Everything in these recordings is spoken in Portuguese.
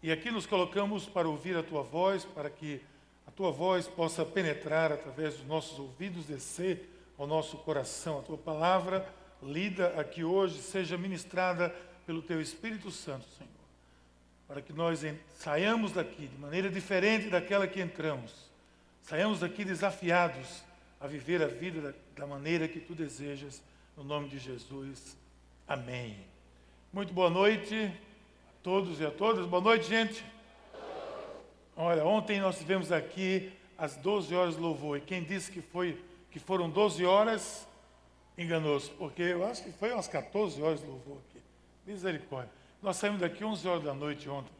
E aqui nos colocamos para ouvir a tua voz, para que a tua voz possa penetrar através dos nossos ouvidos, descer ao nosso coração. A tua palavra, lida aqui hoje, seja ministrada pelo teu Espírito Santo, Senhor. Para que nós saiamos daqui de maneira diferente daquela que entramos. Saiamos daqui desafiados a viver a vida da, da maneira que tu desejas, no nome de Jesus. Amém. Muito boa noite todos e a todas. Boa noite, gente. Olha, ontem nós tivemos aqui às 12 horas louvor. E quem disse que, foi, que foram 12 horas, enganou-se. Porque eu acho que foi umas 14 horas louvor aqui. Misericórdia. Nós saímos daqui 11 horas da noite ontem.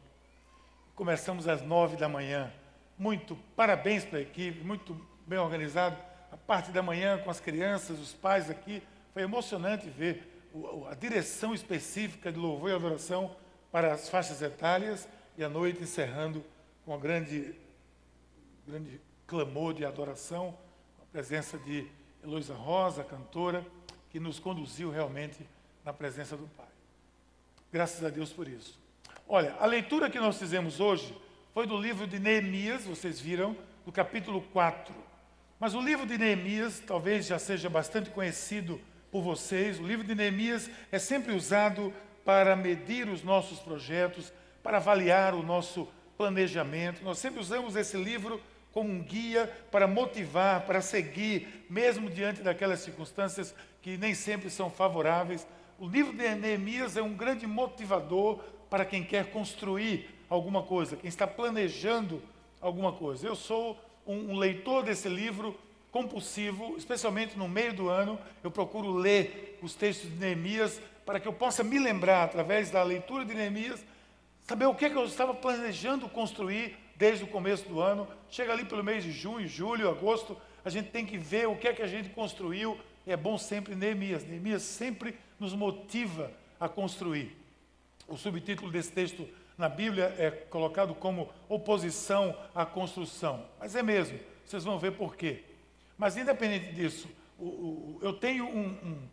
Começamos às 9 da manhã. Muito parabéns para a equipe, muito bem organizado. A parte da manhã com as crianças, os pais aqui. Foi emocionante ver a direção específica de louvor e adoração para as faixas etárias e à noite encerrando com um grande, grande clamor de adoração, a presença de Heloísa Rosa, cantora, que nos conduziu realmente na presença do Pai. Graças a Deus por isso. Olha, a leitura que nós fizemos hoje foi do livro de Neemias, vocês viram, do capítulo 4. Mas o livro de Neemias talvez já seja bastante conhecido por vocês. O livro de Neemias é sempre usado para medir os nossos projetos, para avaliar o nosso planejamento. Nós sempre usamos esse livro como um guia para motivar, para seguir, mesmo diante daquelas circunstâncias que nem sempre são favoráveis. O livro de Neemias é um grande motivador para quem quer construir alguma coisa, quem está planejando alguma coisa. Eu sou um, um leitor desse livro compulsivo, especialmente no meio do ano, eu procuro ler os textos de Neemias para que eu possa me lembrar, através da leitura de Neemias, saber o que, é que eu estava planejando construir desde o começo do ano. Chega ali pelo mês de junho, julho, agosto, a gente tem que ver o que é que a gente construiu. E é bom sempre Neemias. Neemias sempre nos motiva a construir. O subtítulo desse texto na Bíblia é colocado como oposição à construção. Mas é mesmo, vocês vão ver por quê. Mas, independente disso, eu tenho um, um,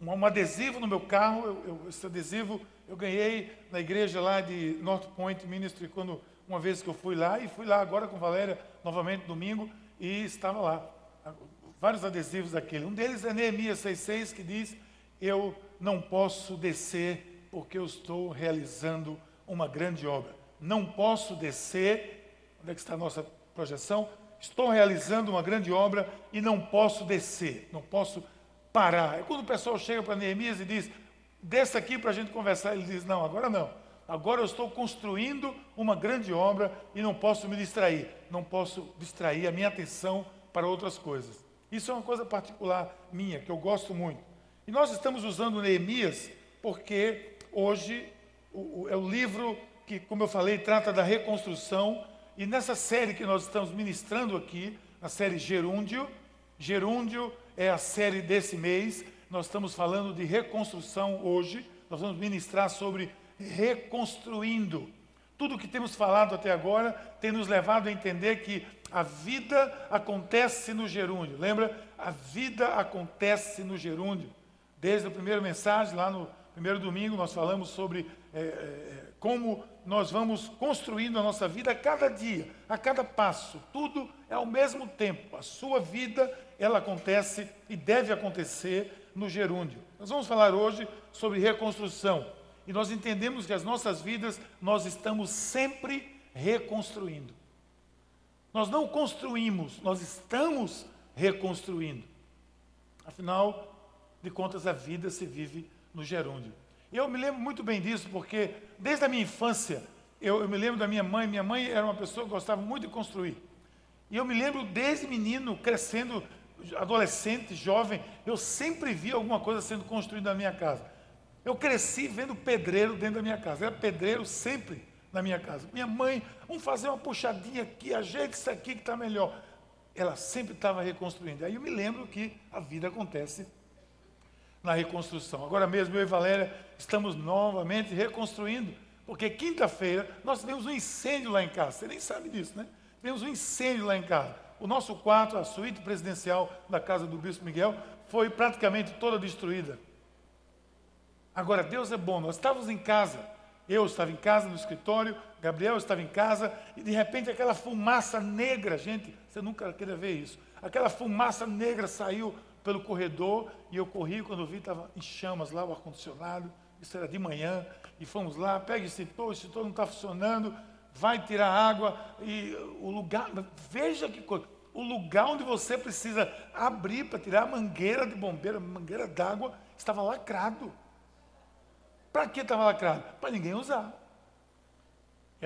um, adesivo no meu carro. Eu, eu, esse adesivo eu ganhei na igreja lá de North Point Ministry, quando uma vez que eu fui lá, e fui lá agora com Valéria, novamente domingo, e estava lá. Vários adesivos daquele. Um deles é Neemias 6,6, que diz: Eu não posso descer porque eu estou realizando uma grande obra. Não posso descer. Onde é que está a nossa projeção? estou realizando uma grande obra e não posso descer, não posso parar. É quando o pessoal chega para Neemias e diz, desça aqui para a gente conversar, ele diz, não, agora não. Agora eu estou construindo uma grande obra e não posso me distrair, não posso distrair a minha atenção para outras coisas. Isso é uma coisa particular minha, que eu gosto muito. E nós estamos usando Neemias porque hoje o, o, é o livro que, como eu falei, trata da reconstrução e nessa série que nós estamos ministrando aqui, a série Gerúndio, Gerúndio é a série desse mês, nós estamos falando de reconstrução hoje, nós vamos ministrar sobre reconstruindo. Tudo o que temos falado até agora tem nos levado a entender que a vida acontece no gerúndio. Lembra? A vida acontece no gerúndio. Desde a primeira mensagem, lá no primeiro domingo, nós falamos sobre é, é, como nós vamos construindo a nossa vida a cada dia, a cada passo. Tudo é ao mesmo tempo. A sua vida, ela acontece e deve acontecer no gerúndio. Nós vamos falar hoje sobre reconstrução. E nós entendemos que as nossas vidas nós estamos sempre reconstruindo. Nós não construímos, nós estamos reconstruindo. Afinal de contas, a vida se vive no gerúndio. Eu me lembro muito bem disso, porque desde a minha infância, eu, eu, me lembro da minha mãe. Minha mãe era uma pessoa que gostava muito de construir. E eu me lembro desde menino, crescendo, adolescente, jovem, eu sempre vi alguma coisa sendo construída na minha casa. Eu cresci vendo pedreiro dentro da minha casa. Era pedreiro sempre na minha casa. Minha mãe, vamos fazer uma puxadinha aqui, ajeite isso aqui que está melhor. Ela sempre estava reconstruindo. Aí eu me lembro que a vida acontece na reconstrução. Agora mesmo eu e Valéria estamos novamente reconstruindo, porque quinta-feira nós tivemos um incêndio lá em casa. Você nem sabe disso, né? Tivemos um incêndio lá em casa. O nosso quarto, a suíte presidencial da casa do Bispo Miguel, foi praticamente toda destruída. Agora, Deus é bom. Nós estávamos em casa eu estava em casa, no escritório, Gabriel estava em casa, e de repente aquela fumaça negra, gente, você nunca queria ver isso. Aquela fumaça negra saiu pelo corredor e eu corri quando vi estava em chamas lá o ar-condicionado. Isso era de manhã e fomos lá, pega esse extintor, o extintor não está funcionando, vai tirar água e o lugar, veja que coisa, o lugar onde você precisa abrir para tirar a mangueira de bombeiro, mangueira d'água, estava lacrado. Para que estava lacrado? Para ninguém usar.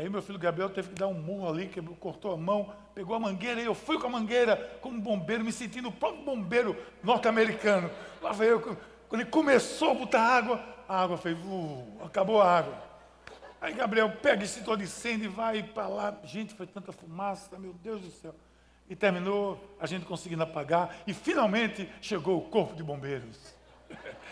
Aí meu filho Gabriel teve que dar um murro ali, quebrou, cortou a mão, pegou a mangueira, e eu fui com a mangueira como bombeiro, me sentindo o próprio bombeiro norte-americano. Lá veio eu, quando ele começou a botar água, a água fez, uh, acabou a água. Aí Gabriel pega esse todo incêndio e vai para lá. Gente, foi tanta fumaça, meu Deus do céu. E terminou a gente conseguindo apagar. E finalmente chegou o corpo de bombeiros.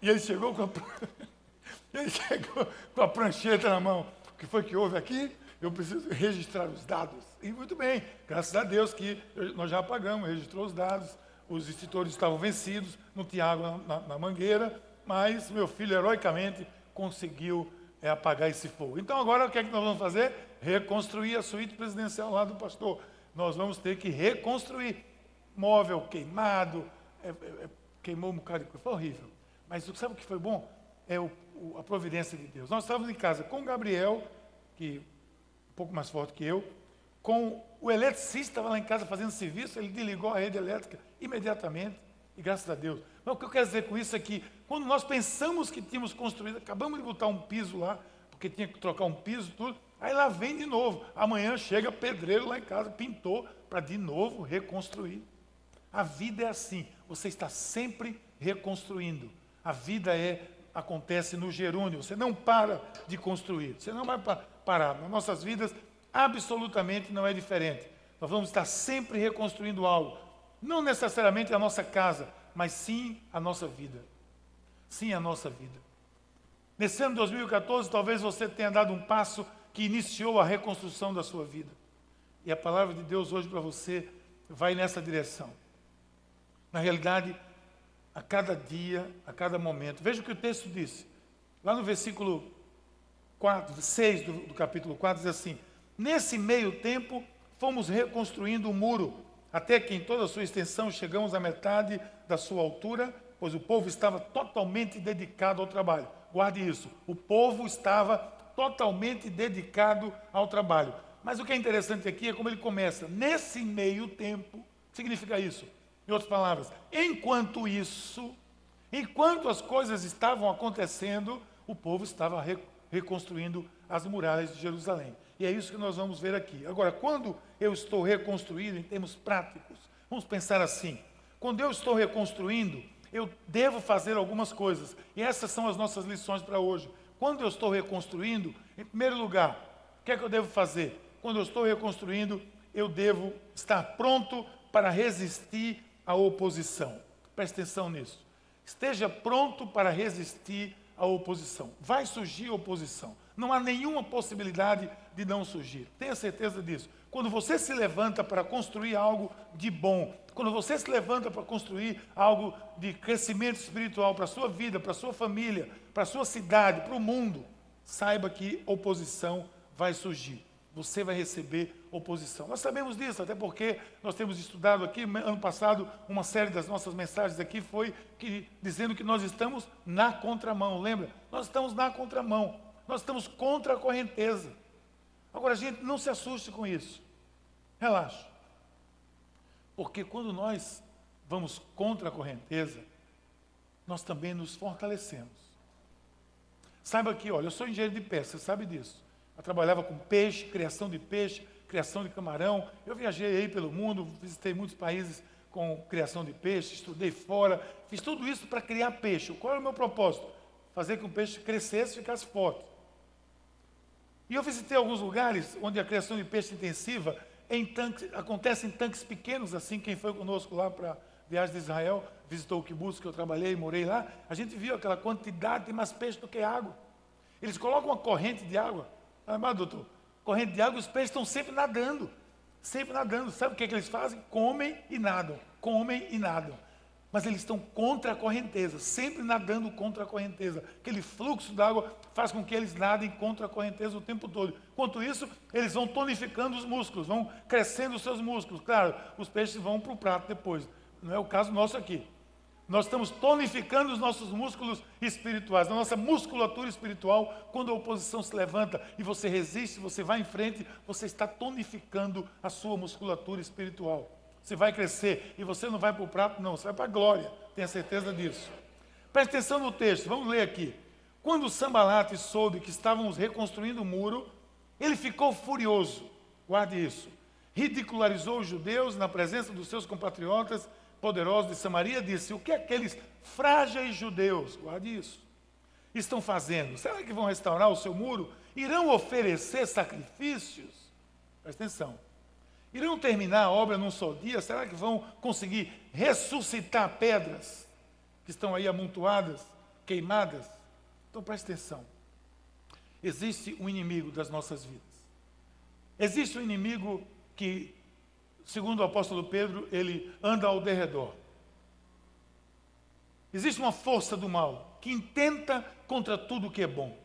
E ele chegou com a... Ele chegou com a prancheta na mão. Que foi que houve aqui? Eu preciso registrar os dados. E muito bem, graças a Deus que nós já apagamos, registrou os dados, os extintores estavam vencidos, não tinha água na, na mangueira, mas meu filho heroicamente conseguiu é, apagar esse fogo. Então agora o que é que nós vamos fazer? Reconstruir a suíte presidencial lá do pastor. Nós vamos ter que reconstruir. Móvel queimado, é, é, é queimou um bocado de coisa, foi horrível. Mas sabe o que foi bom? É o a providência de Deus. Nós estávamos em casa com o Gabriel, que um pouco mais forte que eu, com o eletricista estava lá em casa fazendo serviço, ele desligou a rede elétrica imediatamente, e graças a Deus. Mas o que eu quero dizer com isso é que, quando nós pensamos que tínhamos construído, acabamos de botar um piso lá, porque tinha que trocar um piso, tudo, aí lá vem de novo. Amanhã chega pedreiro lá em casa, pintou, para de novo reconstruir. A vida é assim, você está sempre reconstruindo. A vida é acontece no gerúndio. Você não para de construir. Você não vai parar. Nas nossas vidas, absolutamente não é diferente. Nós vamos estar sempre reconstruindo algo. Não necessariamente a nossa casa, mas sim a nossa vida. Sim a nossa vida. Nesse ano de 2014, talvez você tenha dado um passo que iniciou a reconstrução da sua vida. E a palavra de Deus hoje para você vai nessa direção. Na realidade, a cada dia, a cada momento. Veja o que o texto disse. Lá no versículo 4, 6 do, do capítulo 4, diz assim: Nesse meio tempo, fomos reconstruindo o muro, até que em toda a sua extensão chegamos à metade da sua altura, pois o povo estava totalmente dedicado ao trabalho. Guarde isso. O povo estava totalmente dedicado ao trabalho. Mas o que é interessante aqui é como ele começa. Nesse meio tempo, significa isso. Em outras palavras, enquanto isso, enquanto as coisas estavam acontecendo, o povo estava re reconstruindo as muralhas de Jerusalém. E é isso que nós vamos ver aqui. Agora, quando eu estou reconstruindo em termos práticos, vamos pensar assim: quando eu estou reconstruindo, eu devo fazer algumas coisas. E essas são as nossas lições para hoje. Quando eu estou reconstruindo, em primeiro lugar, o que é que eu devo fazer? Quando eu estou reconstruindo, eu devo estar pronto para resistir a oposição. Preste atenção nisso. Esteja pronto para resistir à oposição. Vai surgir oposição. Não há nenhuma possibilidade de não surgir. Tenha certeza disso. Quando você se levanta para construir algo de bom, quando você se levanta para construir algo de crescimento espiritual para a sua vida, para a sua família, para a sua cidade, para o mundo, saiba que oposição vai surgir você vai receber oposição. Nós sabemos disso, até porque nós temos estudado aqui, ano passado, uma série das nossas mensagens aqui foi que, dizendo que nós estamos na contramão, lembra? Nós estamos na contramão, nós estamos contra a correnteza. Agora, gente, não se assuste com isso, relaxa. Porque quando nós vamos contra a correnteza, nós também nos fortalecemos. Saiba que, olha, eu sou engenheiro de pesca, você sabe disso. Eu trabalhava com peixe, criação de peixe, criação de camarão. Eu viajei aí pelo mundo, visitei muitos países com criação de peixe, estudei fora, fiz tudo isso para criar peixe. Qual era o meu propósito? Fazer que o peixe crescesse e ficasse forte. E eu visitei alguns lugares onde a criação de peixe intensiva em tanques, acontece em tanques pequenos, assim, quem foi conosco lá para viagem de Israel, visitou o kibbutz que eu trabalhei, morei lá, a gente viu aquela quantidade de mais peixe do que água. Eles colocam uma corrente de água Amado doutor, corrente de água, os peixes estão sempre nadando. Sempre nadando. Sabe o que, é que eles fazem? Comem e nadam. Comem e nadam. mas eles estão contra a correnteza, sempre nadando contra a correnteza. Aquele fluxo d'água faz com que eles nadem contra a correnteza o tempo todo. Enquanto isso, eles vão tonificando os músculos, vão crescendo os seus músculos. Claro, os peixes vão para o prato depois. Não é o caso nosso aqui. Nós estamos tonificando os nossos músculos espirituais, a nossa musculatura espiritual, quando a oposição se levanta e você resiste, você vai em frente, você está tonificando a sua musculatura espiritual. Você vai crescer e você não vai para o prato, não, você vai para a glória, tenha certeza disso. Preste atenção no texto, vamos ler aqui. Quando Sambalate soube que estávamos reconstruindo o muro, ele ficou furioso, guarde isso. Ridicularizou os judeus na presença dos seus compatriotas poderosos de Samaria, disse: O que aqueles frágeis judeus, guarde isso, estão fazendo? Será que vão restaurar o seu muro? Irão oferecer sacrifícios? Preste atenção. Irão terminar a obra num só dia? Será que vão conseguir ressuscitar pedras que estão aí amontoadas, queimadas? Então preste atenção. Existe um inimigo das nossas vidas. Existe um inimigo que, segundo o apóstolo Pedro, ele anda ao derredor. Existe uma força do mal que intenta contra tudo que é bom.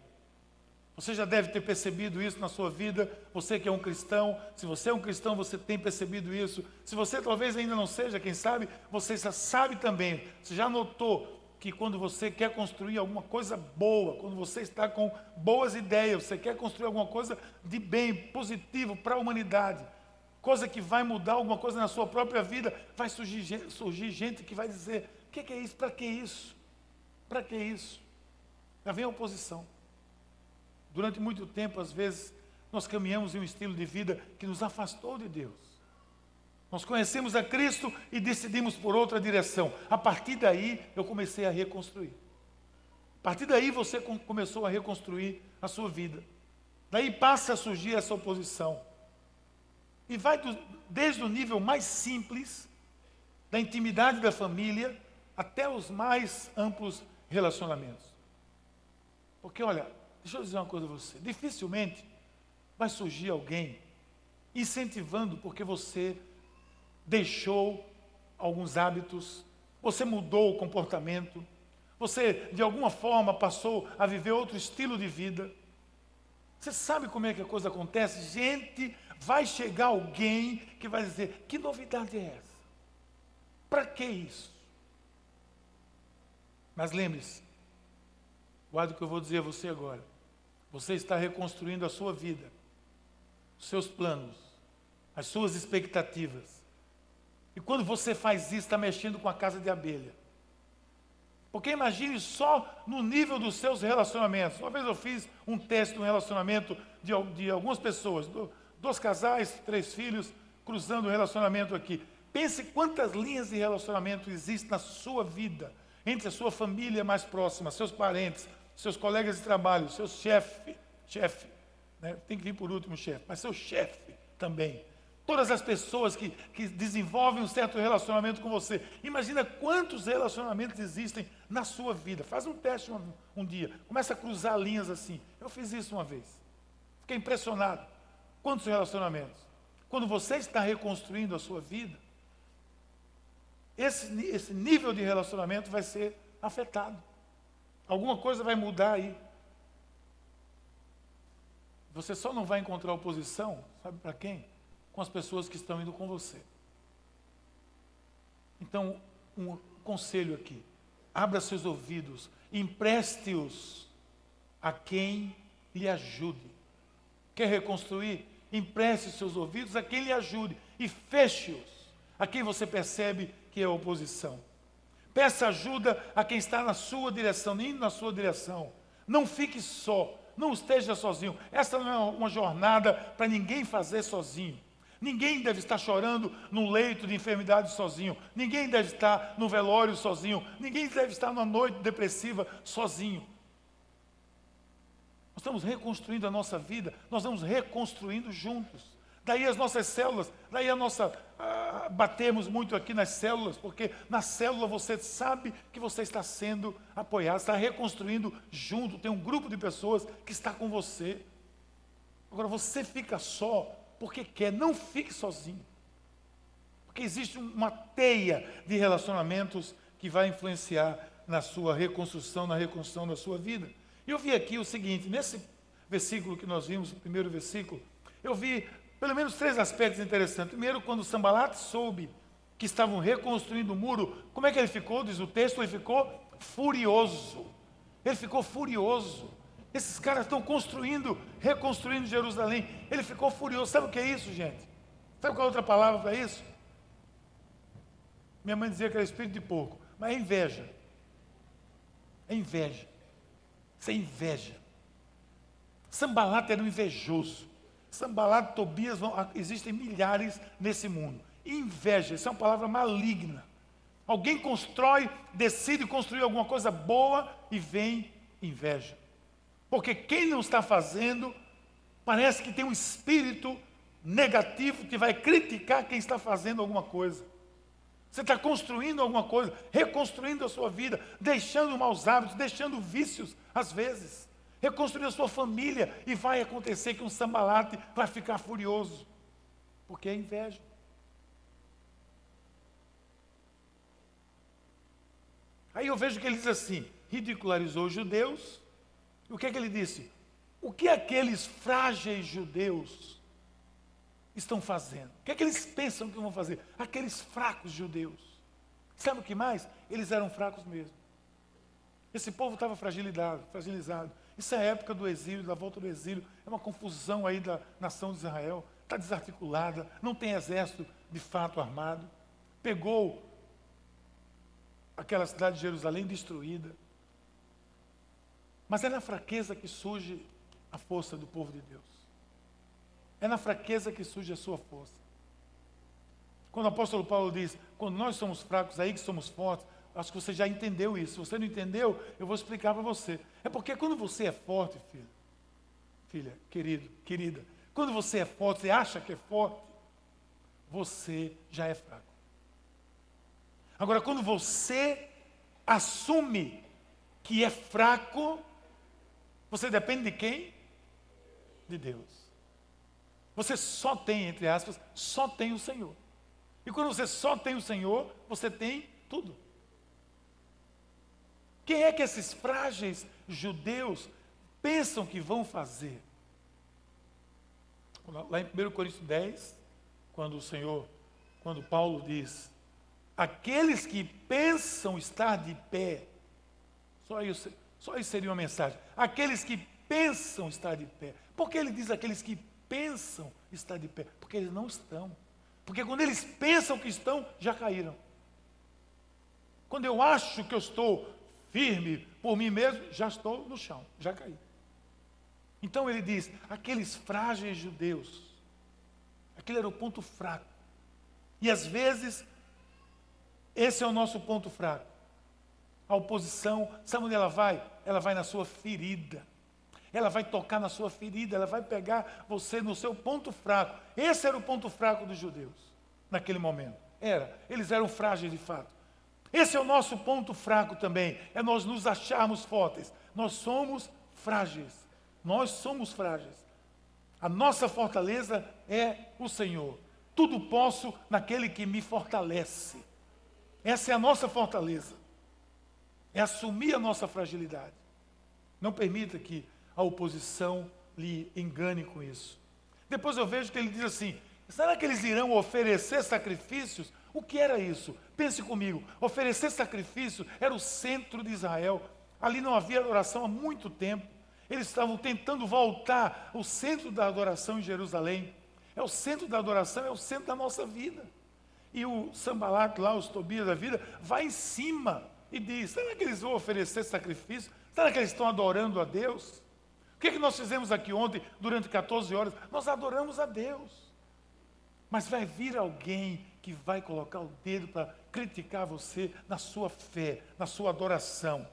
Você já deve ter percebido isso na sua vida, você que é um cristão, se você é um cristão, você tem percebido isso. Se você talvez ainda não seja, quem sabe, você já sabe também, você já notou que quando você quer construir alguma coisa boa, quando você está com boas ideias, você quer construir alguma coisa de bem, positivo para a humanidade, coisa que vai mudar alguma coisa na sua própria vida, vai surgir, surgir gente que vai dizer: o que, que é isso? Para que isso? Para que isso? Já vem a oposição. Durante muito tempo, às vezes, nós caminhamos em um estilo de vida que nos afastou de Deus. Nós conhecemos a Cristo e decidimos por outra direção. A partir daí, eu comecei a reconstruir. A partir daí, você começou a reconstruir a sua vida. Daí passa a surgir essa oposição. E vai do, desde o nível mais simples, da intimidade da família, até os mais amplos relacionamentos. Porque, olha, Deixa eu dizer uma coisa a você: dificilmente vai surgir alguém incentivando porque você deixou alguns hábitos, você mudou o comportamento, você de alguma forma passou a viver outro estilo de vida. Você sabe como é que a coisa acontece? Gente, vai chegar alguém que vai dizer: que novidade é essa? Para que isso? Mas lembre-se, guarda o que eu vou dizer a você agora. Você está reconstruindo a sua vida, os seus planos, as suas expectativas. E quando você faz isso, está mexendo com a casa de abelha. Porque imagine só no nível dos seus relacionamentos. Uma vez eu fiz um teste, um relacionamento de, de algumas pessoas, dois casais, três filhos, cruzando o relacionamento aqui. Pense quantas linhas de relacionamento existem na sua vida, entre a sua família mais próxima, seus parentes, seus colegas de trabalho, seu chefe, chefe, né? tem que vir por último chefe, mas seu chefe também. Todas as pessoas que, que desenvolvem um certo relacionamento com você. Imagina quantos relacionamentos existem na sua vida. Faz um teste um, um dia. Começa a cruzar linhas assim. Eu fiz isso uma vez. Fiquei impressionado. Quantos relacionamentos? Quando você está reconstruindo a sua vida, esse, esse nível de relacionamento vai ser afetado. Alguma coisa vai mudar aí. Você só não vai encontrar oposição, sabe para quem? Com as pessoas que estão indo com você. Então, um conselho aqui: abra seus ouvidos, empreste-os a quem lhe ajude. Quer reconstruir? Empreste seus ouvidos a quem lhe ajude e feche-os a quem você percebe que é oposição. Peça ajuda a quem está na sua direção, indo na sua direção. Não fique só, não esteja sozinho. Essa não é uma jornada para ninguém fazer sozinho. Ninguém deve estar chorando num leito de enfermidade sozinho. Ninguém deve estar no velório sozinho. Ninguém deve estar numa noite depressiva sozinho. Nós estamos reconstruindo a nossa vida, nós estamos reconstruindo juntos. Daí as nossas células, daí a nossa. Ah, batemos muito aqui nas células, porque na célula você sabe que você está sendo apoiado, está reconstruindo junto, tem um grupo de pessoas que está com você. Agora você fica só porque quer, não fique sozinho. Porque existe uma teia de relacionamentos que vai influenciar na sua reconstrução, na reconstrução da sua vida. E eu vi aqui o seguinte, nesse versículo que nós vimos, o primeiro versículo, eu vi pelo menos três aspectos interessantes. Primeiro, quando Sambalat soube que estavam reconstruindo o muro, como é que ele ficou? Diz o texto, ele ficou furioso. Ele ficou furioso. Esses caras estão construindo, reconstruindo Jerusalém. Ele ficou furioso. Sabe o que é isso, gente? Sabe qual é outra palavra para isso? Minha mãe dizia que era espírito de porco, mas é inveja. É inveja. Isso é inveja. Sambalat era um invejoso. Sambalat, Tobias, vão, existem milhares nesse mundo. Inveja, isso é uma palavra maligna. Alguém constrói, decide construir alguma coisa boa e vem inveja. Porque quem não está fazendo, parece que tem um espírito negativo que vai criticar quem está fazendo alguma coisa. Você está construindo alguma coisa, reconstruindo a sua vida, deixando maus hábitos, deixando vícios, às vezes. Reconstruir a sua família e vai acontecer que um sambalate vai ficar furioso, porque é inveja. Aí eu vejo que ele diz assim: ridicularizou os judeus. O que é que ele disse? O que aqueles frágeis judeus estão fazendo? O que é que eles pensam que vão fazer? Aqueles fracos judeus. Sabe o que mais? Eles eram fracos mesmo. Esse povo estava fragilizado, fragilizado. Isso é a época do exílio, da volta do exílio. É uma confusão aí da nação de Israel. Está desarticulada, não tem exército de fato armado. Pegou aquela cidade de Jerusalém destruída. Mas é na fraqueza que surge a força do povo de Deus. É na fraqueza que surge a sua força. Quando o apóstolo Paulo diz, quando nós somos fracos, aí que somos fortes, acho que você já entendeu isso. Se você não entendeu, eu vou explicar para você. É porque quando você é forte, filho, filha, querido, querida, quando você é forte, você acha que é forte, você já é fraco. Agora, quando você assume que é fraco, você depende de quem? De Deus. Você só tem, entre aspas, só tem o Senhor. E quando você só tem o Senhor, você tem tudo. Quem é que esses frágeis judeus pensam que vão fazer? Lá em 1 Coríntios 10, quando o Senhor, quando Paulo diz, aqueles que pensam estar de pé, só isso, só isso seria uma mensagem. Aqueles que pensam estar de pé. Por que ele diz aqueles que pensam estar de pé? Porque eles não estão. Porque quando eles pensam que estão, já caíram. Quando eu acho que eu estou firme por mim mesmo, já estou no chão, já caí. Então ele diz: aqueles frágeis judeus, aquele era o ponto fraco. E às vezes, esse é o nosso ponto fraco. A oposição, sabe onde ela vai? Ela vai na sua ferida. Ela vai tocar na sua ferida, ela vai pegar você no seu ponto fraco. Esse era o ponto fraco dos judeus, naquele momento. Era, eles eram frágeis de fato. Esse é o nosso ponto fraco também, é nós nos acharmos fortes. Nós somos frágeis. Nós somos frágeis. A nossa fortaleza é o Senhor. Tudo posso naquele que me fortalece. Essa é a nossa fortaleza. É assumir a nossa fragilidade. Não permita que a oposição lhe engane com isso. Depois eu vejo que ele diz assim: será que eles irão oferecer sacrifícios o que era isso? Pense comigo: oferecer sacrifício era o centro de Israel. Ali não havia adoração há muito tempo. Eles estavam tentando voltar o centro da adoração em Jerusalém. É o centro da adoração, é o centro da nossa vida. E o Sambalat lá, os Tobias da vida, vai em cima e diz: será que eles vão oferecer sacrifício? Será que eles estão adorando a Deus? Que, é que nós fizemos aqui ontem, durante 14 horas? Nós adoramos a Deus. Mas vai vir alguém que vai colocar o dedo para criticar você na sua fé, na sua adoração.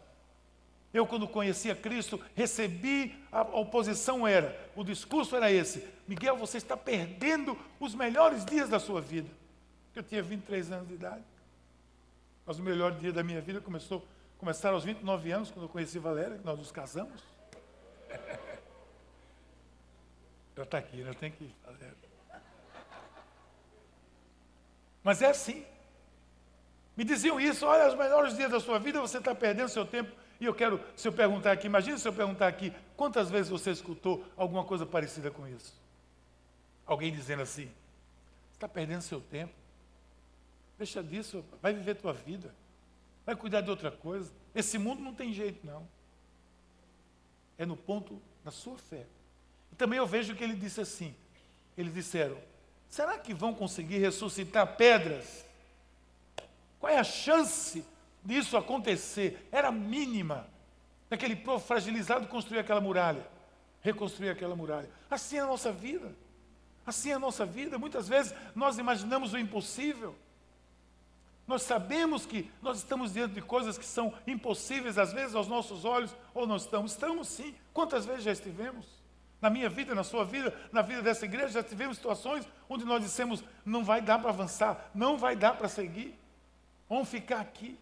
Eu, quando conhecia Cristo, recebi a oposição era, o discurso era esse: Miguel, você está perdendo os melhores dias da sua vida. Eu tinha 23 anos de idade. Mas o melhor dia da minha vida começou, começaram aos 29 anos, quando eu conheci Valéria, que nós nos casamos. Está aqui, ela tem que Valéria. Mas é assim. Me diziam isso, olha, os melhores dias da sua vida você está perdendo seu tempo. E eu quero, se eu perguntar aqui, imagine se eu perguntar aqui, quantas vezes você escutou alguma coisa parecida com isso? Alguém dizendo assim, você está perdendo seu tempo. Deixa disso, vai viver tua vida. Vai cuidar de outra coisa. Esse mundo não tem jeito, não. É no ponto da sua fé. Também eu vejo que ele disse assim: eles disseram, será que vão conseguir ressuscitar pedras? Qual é a chance disso acontecer? Era mínima. Daquele povo fragilizado construir aquela muralha, reconstruir aquela muralha. Assim é a nossa vida. Assim é a nossa vida. Muitas vezes nós imaginamos o impossível. Nós sabemos que nós estamos diante de coisas que são impossíveis, às vezes, aos nossos olhos, ou não estamos. Estamos sim. Quantas vezes já estivemos? Na minha vida, na sua vida, na vida dessa igreja, já tivemos situações onde nós dissemos: não vai dar para avançar, não vai dar para seguir, vamos ficar aqui.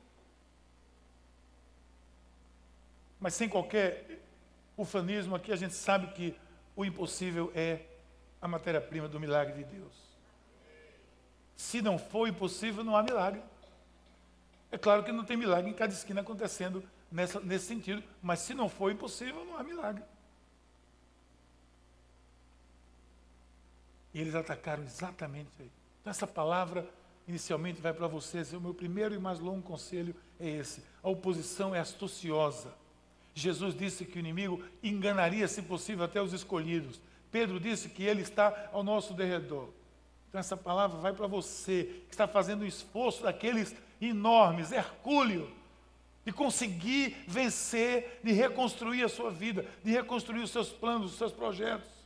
Mas sem qualquer ufanismo aqui, a gente sabe que o impossível é a matéria-prima do milagre de Deus. Se não for impossível, não há milagre. É claro que não tem milagre em cada esquina acontecendo nessa, nesse sentido, mas se não for impossível, não há milagre. E eles atacaram exatamente aí. Então, essa palavra inicialmente vai para vocês. O meu primeiro e mais longo conselho é esse: a oposição é astuciosa. Jesus disse que o inimigo enganaria, se possível, até os escolhidos. Pedro disse que ele está ao nosso derredor. Então, essa palavra vai para você, que está fazendo o esforço daqueles enormes, hercúleo, de conseguir vencer, de reconstruir a sua vida, de reconstruir os seus planos, os seus projetos,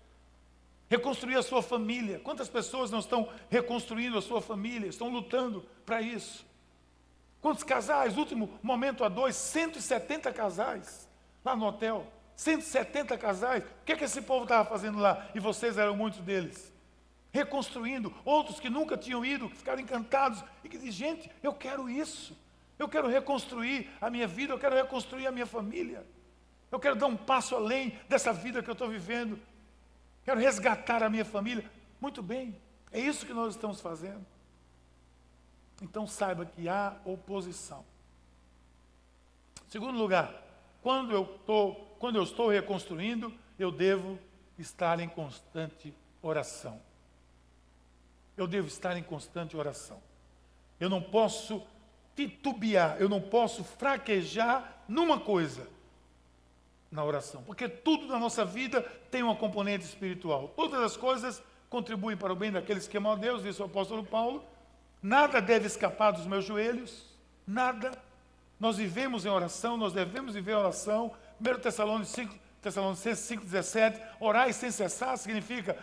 reconstruir a sua família. Quantas pessoas não estão reconstruindo a sua família, estão lutando para isso? Quantos casais? Último momento a dois, 170 casais lá no hotel. 170 casais. O que, é que esse povo estava fazendo lá? E vocês eram muitos deles reconstruindo, outros que nunca tinham ido, ficaram encantados e que dizem, gente, eu quero isso. Eu quero reconstruir a minha vida, eu quero reconstruir a minha família. Eu quero dar um passo além dessa vida que eu estou vivendo. Quero resgatar a minha família. Muito bem, é isso que nós estamos fazendo. Então saiba que há oposição. Segundo lugar, quando eu, tô, quando eu estou reconstruindo, eu devo estar em constante oração eu devo estar em constante oração. Eu não posso titubear, eu não posso fraquejar numa coisa, na oração, porque tudo na nossa vida tem uma componente espiritual. Todas as coisas contribuem para o bem daqueles que amam a Deus, disse o apóstolo Paulo. Nada deve escapar dos meus joelhos, nada. Nós vivemos em oração, nós devemos viver em oração. 1 Tessalonicenses 5,17, orar sem cessar significa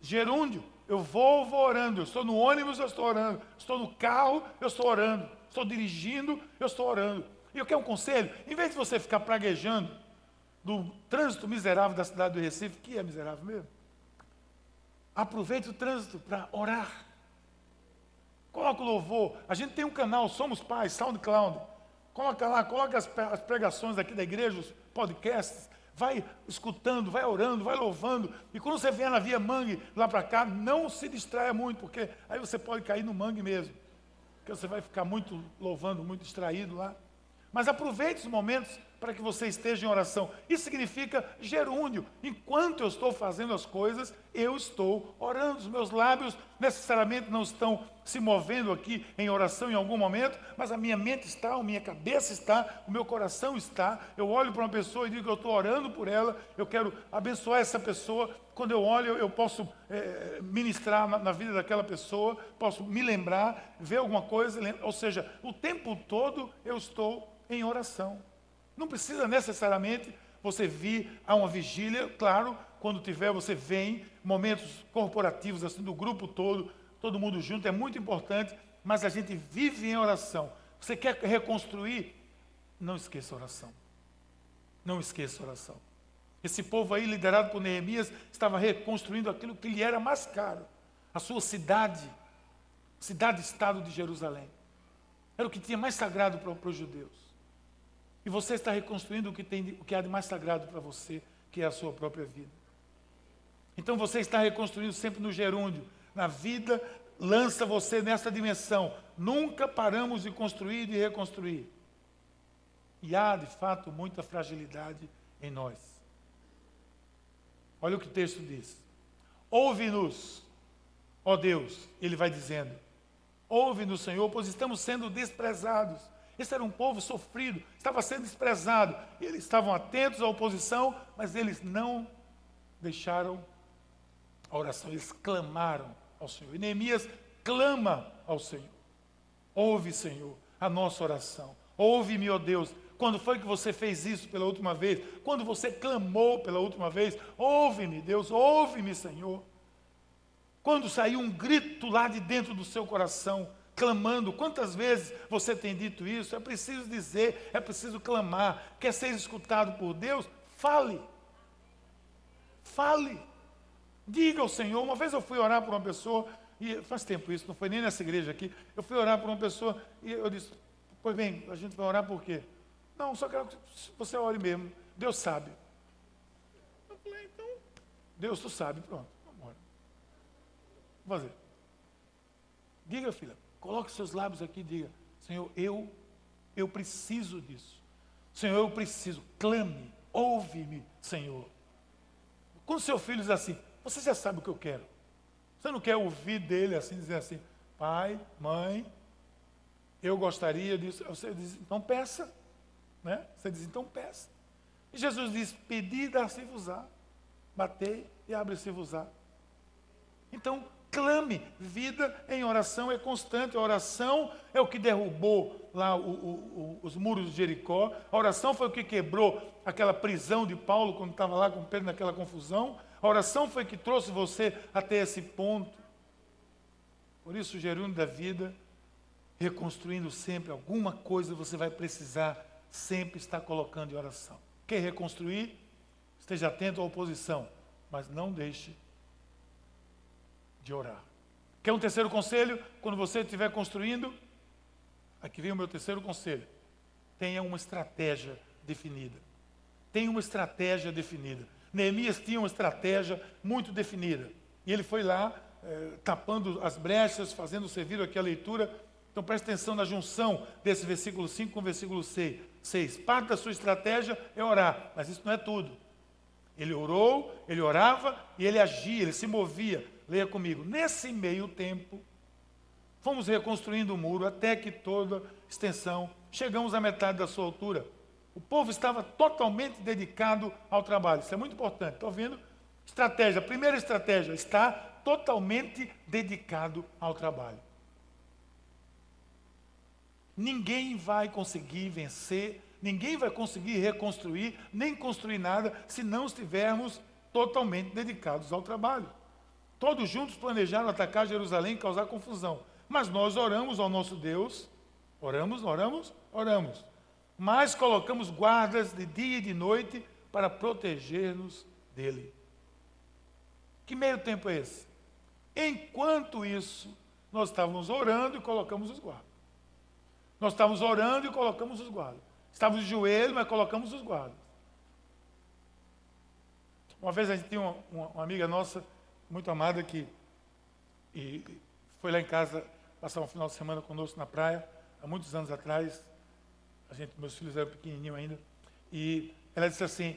gerúndio, eu vou, vou orando. Eu estou no ônibus, eu estou orando. Estou no carro, eu estou orando. Estou dirigindo, eu estou orando. E eu quero um conselho: em vez de você ficar praguejando do trânsito miserável da cidade do Recife, que é miserável mesmo, aproveite o trânsito para orar. Coloca o louvor. A gente tem um canal, Somos Pais, SoundCloud. Coloca lá, coloca as pregações aqui da igreja, os podcasts vai escutando, vai orando, vai louvando. E quando você vier na via mangue lá para cá, não se distraia muito, porque aí você pode cair no mangue mesmo. Porque você vai ficar muito louvando, muito distraído lá. Mas aproveite os momentos para que você esteja em oração. Isso significa gerúndio. Enquanto eu estou fazendo as coisas, eu estou orando. Os meus lábios necessariamente não estão se movendo aqui em oração em algum momento, mas a minha mente está, a minha cabeça está, o meu coração está. Eu olho para uma pessoa e digo que eu estou orando por ela, eu quero abençoar essa pessoa. Quando eu olho, eu posso é, ministrar na, na vida daquela pessoa, posso me lembrar, ver alguma coisa, ou seja, o tempo todo eu estou em oração. Não precisa necessariamente você vir a uma vigília, claro, quando tiver, você vem, momentos corporativos, assim, do grupo todo, todo mundo junto, é muito importante, mas a gente vive em oração. Você quer reconstruir? Não esqueça a oração. Não esqueça a oração. Esse povo aí, liderado por Neemias, estava reconstruindo aquilo que lhe era mais caro, a sua cidade, cidade-estado de Jerusalém. Era o que tinha mais sagrado para, para os judeus. E você está reconstruindo o que, tem, o que há de mais sagrado para você, que é a sua própria vida. Então você está reconstruindo sempre no gerúndio, na vida lança você nessa dimensão. Nunca paramos de construir e de reconstruir. E há, de fato, muita fragilidade em nós. Olha o que o texto diz. Ouve-nos, ó Deus, ele vai dizendo. Ouve-nos, Senhor, pois estamos sendo desprezados. Esse era um povo sofrido, estava sendo desprezado. Eles estavam atentos à oposição, mas eles não deixaram a oração, eles clamaram ao Senhor. E Neemias clama ao Senhor. Ouve, Senhor, a nossa oração. Ouve-me, ó Deus. Quando foi que você fez isso pela última vez? Quando você clamou pela última vez? Ouve-me, Deus, ouve-me, Senhor. Quando saiu um grito lá de dentro do seu coração, clamando, quantas vezes você tem dito isso? É preciso dizer, é preciso clamar. Quer ser escutado por Deus? Fale. Fale. Diga ao Senhor. Uma vez eu fui orar por uma pessoa, e faz tempo isso, não foi nem nessa igreja aqui. Eu fui orar por uma pessoa e eu disse: Pois bem, a gente vai orar por quê? Não, só quero que você ore mesmo. Deus sabe. Eu falei: Então, Deus, tu sabe. Pronto, vamos. Vou fazer. Diga, filha, coloque seus lábios aqui e diga: Senhor, eu, eu preciso disso. Senhor, eu preciso. Clame, ouve-me, Senhor. Quando seu filho diz assim, você já sabe o que eu quero. Você não quer ouvir dele assim, dizer assim, pai, mãe, eu gostaria disso. Você diz, então peça. Né? Você diz, então peça. E Jesus diz, pedi, dar-se-vos-á. Batei e abre-se-vos-á. Então, clame. Vida em oração é constante. A oração é o que derrubou lá o, o, o, os muros de Jericó. A oração foi o que quebrou aquela prisão de Paulo quando estava lá com Pedro naquela confusão. A oração foi que trouxe você até esse ponto. Por isso, o da vida, reconstruindo sempre alguma coisa, você vai precisar sempre estar colocando em oração. Quer reconstruir? Esteja atento à oposição, mas não deixe de orar. Quer um terceiro conselho? Quando você estiver construindo, aqui vem o meu terceiro conselho. Tenha uma estratégia definida. Tenha uma estratégia definida. Neemias tinha uma estratégia muito definida. E ele foi lá, eh, tapando as brechas, fazendo servir aqui a leitura. Então preste atenção na junção desse versículo 5 com o versículo 6. 6. Parte da sua estratégia é orar, mas isso não é tudo. Ele orou, ele orava e ele agia, ele se movia. Leia comigo. Nesse meio tempo, fomos reconstruindo o muro até que toda extensão, chegamos à metade da sua altura. O povo estava totalmente dedicado ao trabalho. Isso é muito importante. Estou ouvindo? Estratégia. Primeira estratégia, está totalmente dedicado ao trabalho. Ninguém vai conseguir vencer, ninguém vai conseguir reconstruir, nem construir nada, se não estivermos totalmente dedicados ao trabalho. Todos juntos planejaram atacar Jerusalém e causar confusão. Mas nós oramos ao nosso Deus, oramos, oramos, oramos mas colocamos guardas de dia e de noite para proteger-nos dele. Que meio tempo é esse? Enquanto isso, nós estávamos orando e colocamos os guardas. Nós estávamos orando e colocamos os guardas. Estávamos de joelho, mas colocamos os guardas. Uma vez a gente tinha uma, uma, uma amiga nossa, muito amada, que foi lá em casa passar um final de semana conosco na praia, há muitos anos atrás, a gente, meus filhos eram pequenininhos ainda, e ela disse assim,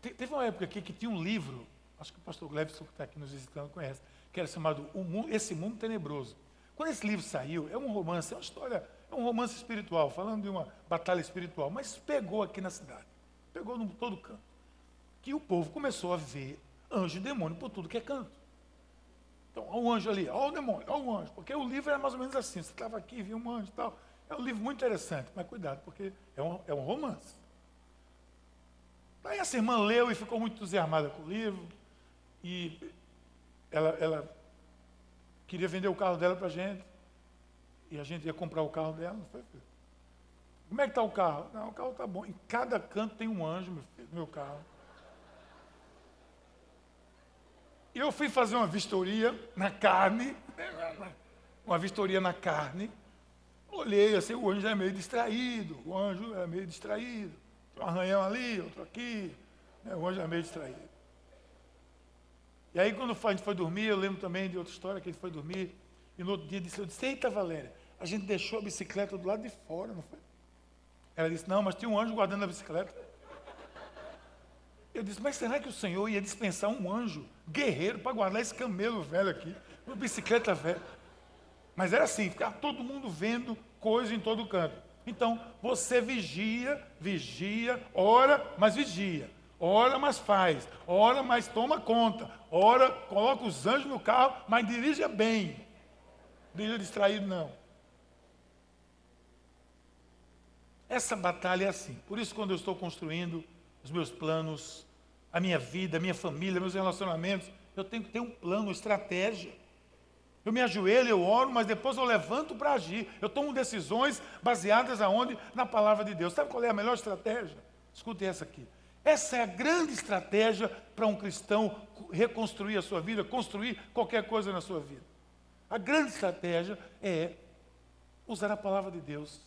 teve uma época aqui que tinha um livro, acho que o pastor Glebson que está aqui nos visitando conhece, que era chamado mundo, Esse Mundo Tenebroso. Quando esse livro saiu, é um romance, é uma história, é um romance espiritual, falando de uma batalha espiritual, mas pegou aqui na cidade, pegou em todo canto. Que o povo começou a ver anjo e demônio por tudo que é canto. Então, olha o anjo ali, olha o demônio, olha o anjo, porque o livro era mais ou menos assim, você estava aqui, via um anjo e tal. É um livro muito interessante, mas cuidado, porque é um, é um romance. Aí essa irmã leu e ficou muito entusiasmada com o livro. E ela, ela queria vender o carro dela para a gente. E a gente ia comprar o carro dela. Foi, filho? Como é que está o carro? Não, o carro está bom. Em cada canto tem um anjo, meu filho, meu carro. E eu fui fazer uma vistoria na carne, uma vistoria na carne, Olhei assim, o anjo é meio distraído, o anjo é meio distraído. Um arranhão ali, outro aqui, né? o anjo é meio distraído. E aí, quando a gente foi dormir, eu lembro também de outra história que ele foi dormir. E no outro dia disse, eu disse, eita Valéria, a gente deixou a bicicleta do lado de fora, não foi? Ela disse, não, mas tinha um anjo guardando a bicicleta. Eu disse, mas será que o Senhor ia dispensar um anjo guerreiro para guardar esse camelo velho aqui, uma bicicleta velha? Mas era assim, ficava todo mundo vendo coisa em todo canto. Então, você vigia, vigia, ora, mas vigia. Ora, mas faz. Ora, mas toma conta. Ora, coloca os anjos no carro, mas dirija bem. Dirija distraído, não. Essa batalha é assim. Por isso, quando eu estou construindo os meus planos, a minha vida, a minha família, meus relacionamentos, eu tenho que ter um plano, uma estratégia. Eu me ajoelho, eu oro, mas depois eu levanto para agir. Eu tomo decisões baseadas aonde? Na palavra de Deus. Sabe qual é a melhor estratégia? Escute essa aqui. Essa é a grande estratégia para um cristão reconstruir a sua vida, construir qualquer coisa na sua vida. A grande estratégia é usar a palavra de Deus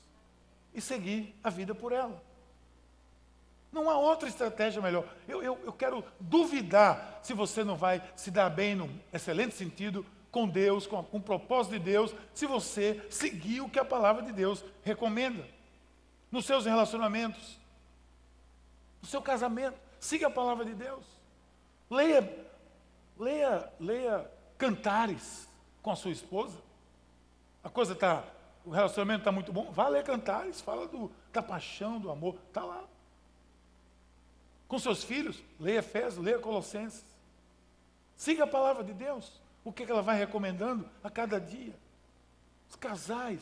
e seguir a vida por ela. Não há outra estratégia melhor. Eu, eu, eu quero duvidar se você não vai se dar bem, num excelente sentido, com Deus, com, com o propósito de Deus, se você seguir o que a palavra de Deus recomenda. Nos seus relacionamentos, no seu casamento, siga a palavra de Deus. Leia, leia, leia cantares com a sua esposa. A coisa está, o relacionamento está muito bom. Vá ler cantares, fala do, da paixão, do amor, está lá. Com seus filhos, leia Efésios, leia Colossenses. Siga a palavra de Deus o que ela vai recomendando a cada dia. Os casais.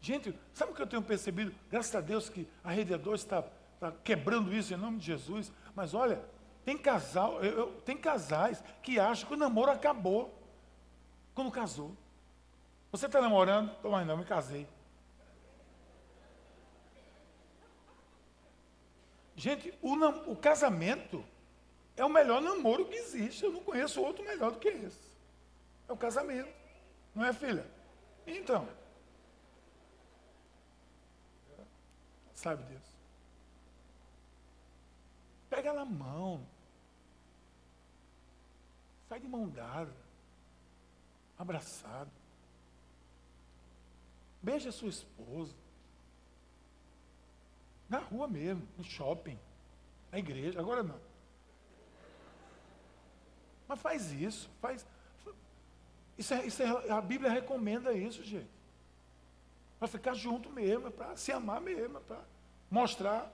Gente, sabe o que eu tenho percebido? Graças a Deus que a Rede 2 está, está quebrando isso em nome de Jesus. Mas olha, tem casal, eu, eu, tem casais que acham que o namoro acabou quando casou. Você está namorando? Mas não, me casei. Gente, o, o casamento é o melhor namoro que existe. Eu não conheço outro melhor do que esse. É o casamento. Não é, filha? Então. Sabe disso. Pega na mão. Sai de mão dada. Abraçado. Beija sua esposa. Na rua mesmo, no shopping, na igreja. Agora não. Mas faz isso, faz. Isso é, isso é, a Bíblia recomenda isso, gente. Para ficar junto mesmo, é para se amar mesmo, é para mostrar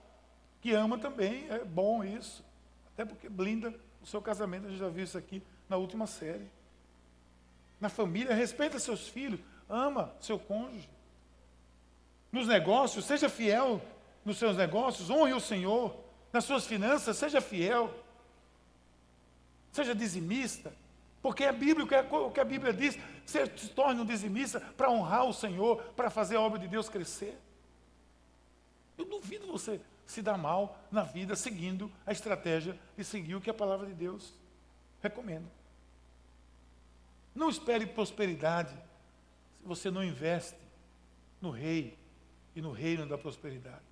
que ama também. É bom isso. Até porque blinda o seu casamento. A gente já viu isso aqui na última série. Na família, respeita seus filhos, ama seu cônjuge. Nos negócios, seja fiel nos seus negócios, honre o Senhor. Nas suas finanças, seja fiel. Seja dizimista. Porque é bíblico, é o que a Bíblia diz, se torne um dizimista para honrar o Senhor, para fazer a obra de Deus crescer. Eu duvido você se dar mal na vida seguindo a estratégia de seguir o que a palavra de Deus recomenda. Não espere prosperidade se você não investe no rei e no reino da prosperidade.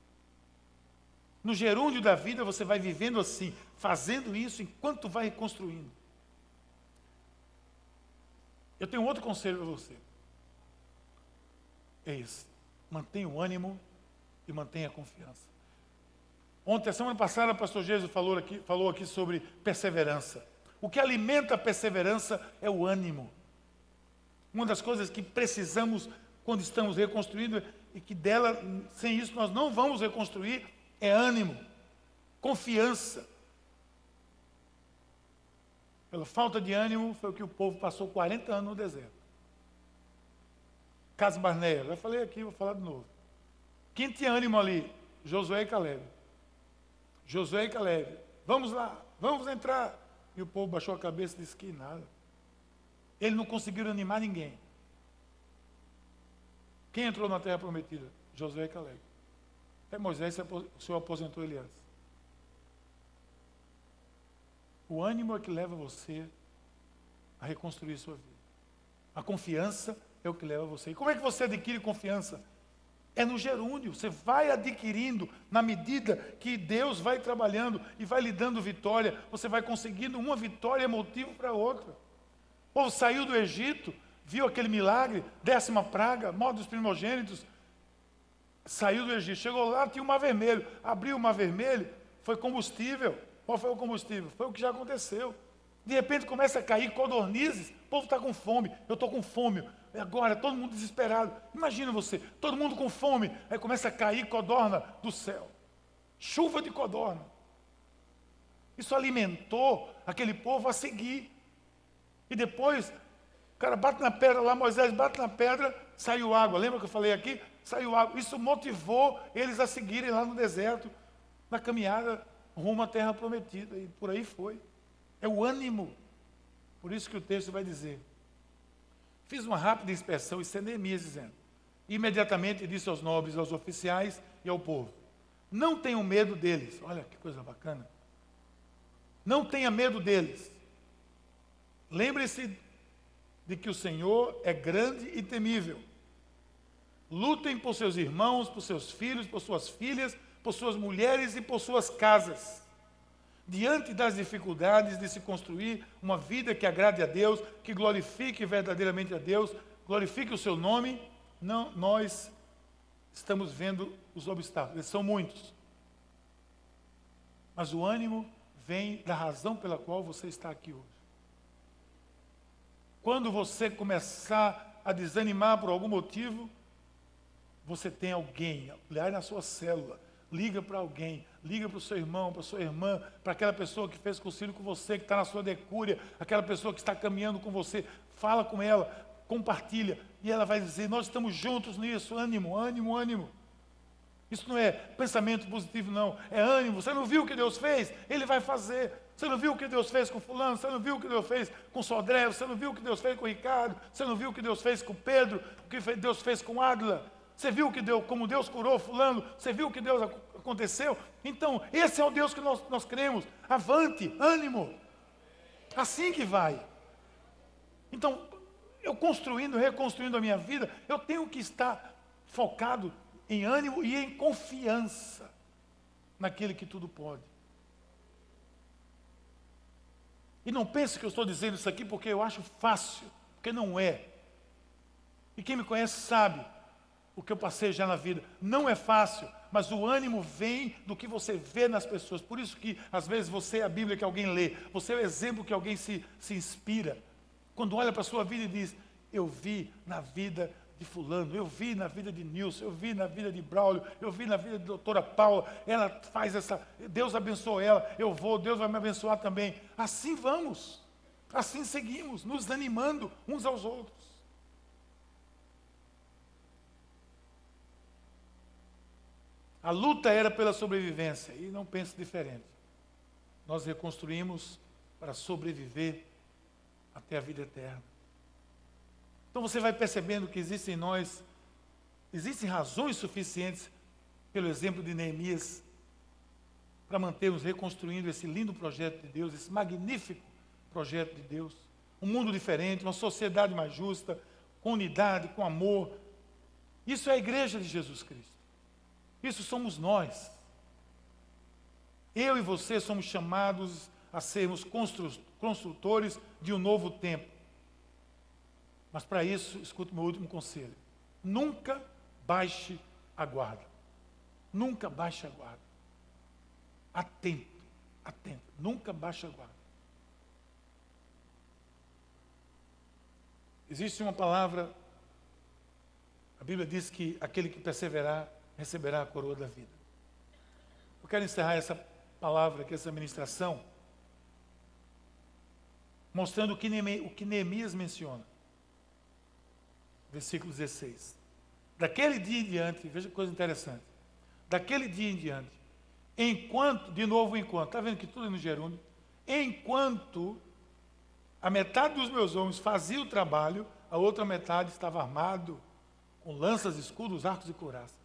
No gerúndio da vida você vai vivendo assim, fazendo isso enquanto vai reconstruindo. Eu tenho outro conselho para você. É esse. Mantenha o ânimo e mantenha a confiança. Ontem, a semana passada, o pastor Jesus falou aqui, falou aqui sobre perseverança. O que alimenta a perseverança é o ânimo. Uma das coisas que precisamos quando estamos reconstruindo e que dela, sem isso, nós não vamos reconstruir, é ânimo, confiança. Pela falta de ânimo, foi o que o povo passou 40 anos no deserto. Casa Barneia, já falei aqui, vou falar de novo. Quem tinha ânimo ali? Josué e Caleb. Josué e Caleb. Vamos lá, vamos entrar. E o povo baixou a cabeça e disse que nada. Eles não conseguiram animar ninguém. Quem entrou na terra prometida? Josué e Caleb. Até Moisés, o Senhor aposentou ele. O ânimo é que leva você a reconstruir sua vida. A confiança é o que leva você. E como é que você adquire confiança? É no gerúndio. Você vai adquirindo na medida que Deus vai trabalhando e vai lhe dando vitória. Você vai conseguindo uma vitória motivo para outra. O povo saiu do Egito, viu aquele milagre, décima praga, morte dos primogênitos. Saiu do Egito, chegou lá, tinha o mar vermelho. Abriu o mar vermelho, foi combustível. Qual foi o combustível? Foi o que já aconteceu. De repente começa a cair codornizes, o povo está com fome, eu estou com fome. Agora, todo mundo desesperado. Imagina você, todo mundo com fome, aí começa a cair codorna do céu. Chuva de codorna. Isso alimentou aquele povo a seguir. E depois, o cara bate na pedra lá, Moisés bate na pedra, saiu água. Lembra que eu falei aqui? Saiu água. Isso motivou eles a seguirem lá no deserto, na caminhada rumo à terra prometida. E por aí foi. É o ânimo. Por isso que o texto vai dizer. Fiz uma rápida inspeção, isso é Neemias dizendo. Imediatamente disse aos nobres, aos oficiais e ao povo: Não tenham medo deles. Olha que coisa bacana. Não tenha medo deles. Lembre-se de que o Senhor é grande e temível. Lutem por seus irmãos, por seus filhos, por suas filhas, por suas mulheres e por suas casas. Diante das dificuldades de se construir uma vida que agrade a Deus, que glorifique verdadeiramente a Deus, glorifique o seu nome, não, nós estamos vendo os obstáculos, eles são muitos. Mas o ânimo vem da razão pela qual você está aqui hoje. Quando você começar a desanimar por algum motivo, você tem alguém, olhar na sua célula, liga para alguém, liga para o seu irmão, para sua irmã, para aquela pessoa que fez concílio com você, que está na sua decúria, aquela pessoa que está caminhando com você, fala com ela, compartilha, e ela vai dizer: Nós estamos juntos nisso, ânimo, ânimo, ânimo. Isso não é pensamento positivo, não, é ânimo. Você não viu o que Deus fez? Ele vai fazer. Você não viu o que Deus fez com Fulano? Você não viu o que Deus fez com Sodré? Você não viu o que Deus fez com Ricardo? Você não viu o que Deus fez com Pedro? O que Deus fez com Adla? Você viu que Deus, como Deus curou fulano? Você viu que Deus aconteceu? Então, esse é o Deus que nós, nós cremos. Avante, ânimo. Assim que vai. Então, eu construindo, reconstruindo a minha vida, eu tenho que estar focado em ânimo e em confiança naquele que tudo pode. E não pense que eu estou dizendo isso aqui porque eu acho fácil, porque não é. E quem me conhece sabe o que eu passei já na vida. Não é fácil, mas o ânimo vem do que você vê nas pessoas. Por isso que, às vezes, você é a Bíblia que alguém lê, você é o exemplo que alguém se, se inspira. Quando olha para a sua vida e diz, eu vi na vida de fulano, eu vi na vida de Nilson, eu vi na vida de Braulio, eu vi na vida da doutora Paula, ela faz essa, Deus abençoou ela, eu vou, Deus vai me abençoar também. Assim vamos, assim seguimos, nos animando uns aos outros. A luta era pela sobrevivência, e não pense diferente. Nós reconstruímos para sobreviver até a vida eterna. Então você vai percebendo que existem em nós, existem razões suficientes, pelo exemplo de Neemias, para mantermos reconstruindo esse lindo projeto de Deus, esse magnífico projeto de Deus. Um mundo diferente, uma sociedade mais justa, com unidade, com amor. Isso é a igreja de Jesus Cristo. Isso somos nós. Eu e você somos chamados a sermos construtores de um novo tempo. Mas para isso, escute meu último conselho. Nunca baixe a guarda. Nunca baixe a guarda. Atento, atento. Nunca baixe a guarda. Existe uma palavra, a Bíblia diz que aquele que perseverar receberá a coroa da vida. Eu quero encerrar essa palavra aqui, essa ministração, mostrando o que, Neemias menciona. Versículo 16. Daquele dia em diante, veja que coisa interessante. Daquele dia em diante, enquanto, de novo enquanto, está vendo que tudo é no gerúndio? Enquanto a metade dos meus homens fazia o trabalho, a outra metade estava armado com lanças, escudos, arcos e couraças.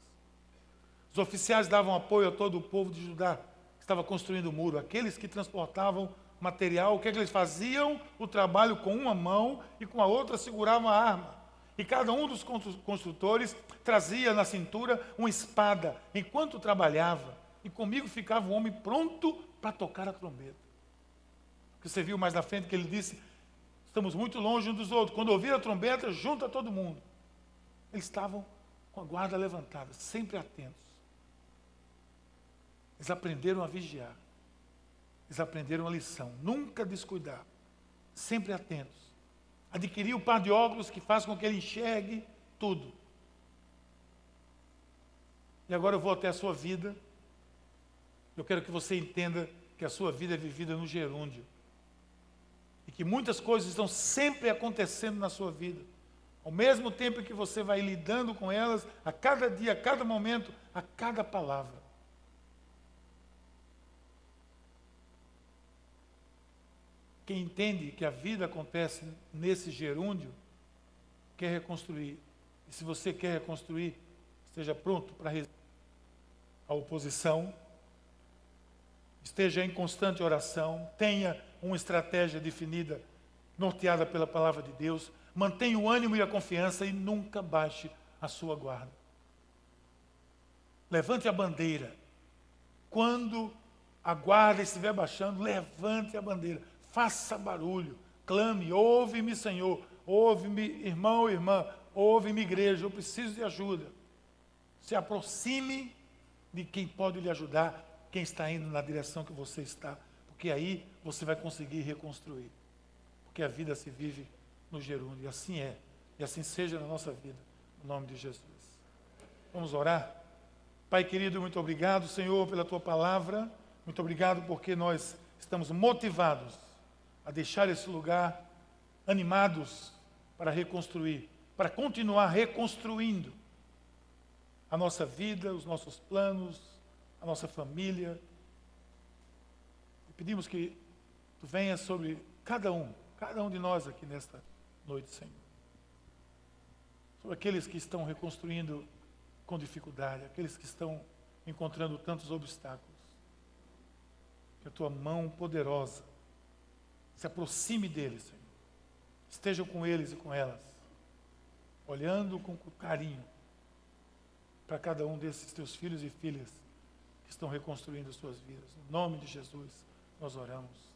Os oficiais davam apoio a todo o povo de Judá que estava construindo o muro. Aqueles que transportavam material, o que, é que eles faziam? O trabalho com uma mão e com a outra seguravam a arma. E cada um dos construtores trazia na cintura uma espada enquanto trabalhava. E comigo ficava um homem pronto para tocar a trombeta. Que você viu mais na frente que ele disse: Estamos muito longe uns dos outros. Quando ouvir a trombeta, junta todo mundo. Eles estavam com a guarda levantada, sempre atentos. Eles aprenderam a vigiar. Eles aprenderam a lição. Nunca descuidar. Sempre atentos. Adquirir o par de óculos que faz com que ele enxergue tudo. E agora eu vou até a sua vida. Eu quero que você entenda que a sua vida é vivida no gerúndio. E que muitas coisas estão sempre acontecendo na sua vida. Ao mesmo tempo que você vai lidando com elas, a cada dia, a cada momento, a cada palavra. Quem entende que a vida acontece nesse gerúndio, quer reconstruir. E se você quer reconstruir, esteja pronto para a oposição, esteja em constante oração, tenha uma estratégia definida, norteada pela palavra de Deus, mantenha o ânimo e a confiança e nunca baixe a sua guarda. Levante a bandeira. Quando a guarda estiver baixando, levante a bandeira. Faça barulho. Clame, ouve-me, Senhor. Ouve-me, irmão, irmã. Ouve-me, igreja. Eu preciso de ajuda. Se aproxime de quem pode lhe ajudar, quem está indo na direção que você está porque aí você vai conseguir reconstruir. Porque a vida se vive no gerúndio, e assim é, e assim seja na nossa vida, no nome de Jesus. Vamos orar? Pai querido, muito obrigado, Senhor, pela tua palavra, muito obrigado porque nós estamos motivados a deixar esse lugar animados para reconstruir, para continuar reconstruindo a nossa vida, os nossos planos, a nossa família, Pedimos que tu venha sobre cada um, cada um de nós aqui nesta noite, Senhor. Sobre aqueles que estão reconstruindo com dificuldade, aqueles que estão encontrando tantos obstáculos. Que a tua mão poderosa se aproxime deles, Senhor. Estejam com eles e com elas, olhando com carinho para cada um desses teus filhos e filhas que estão reconstruindo as suas vidas. Em nome de Jesus nós oramos.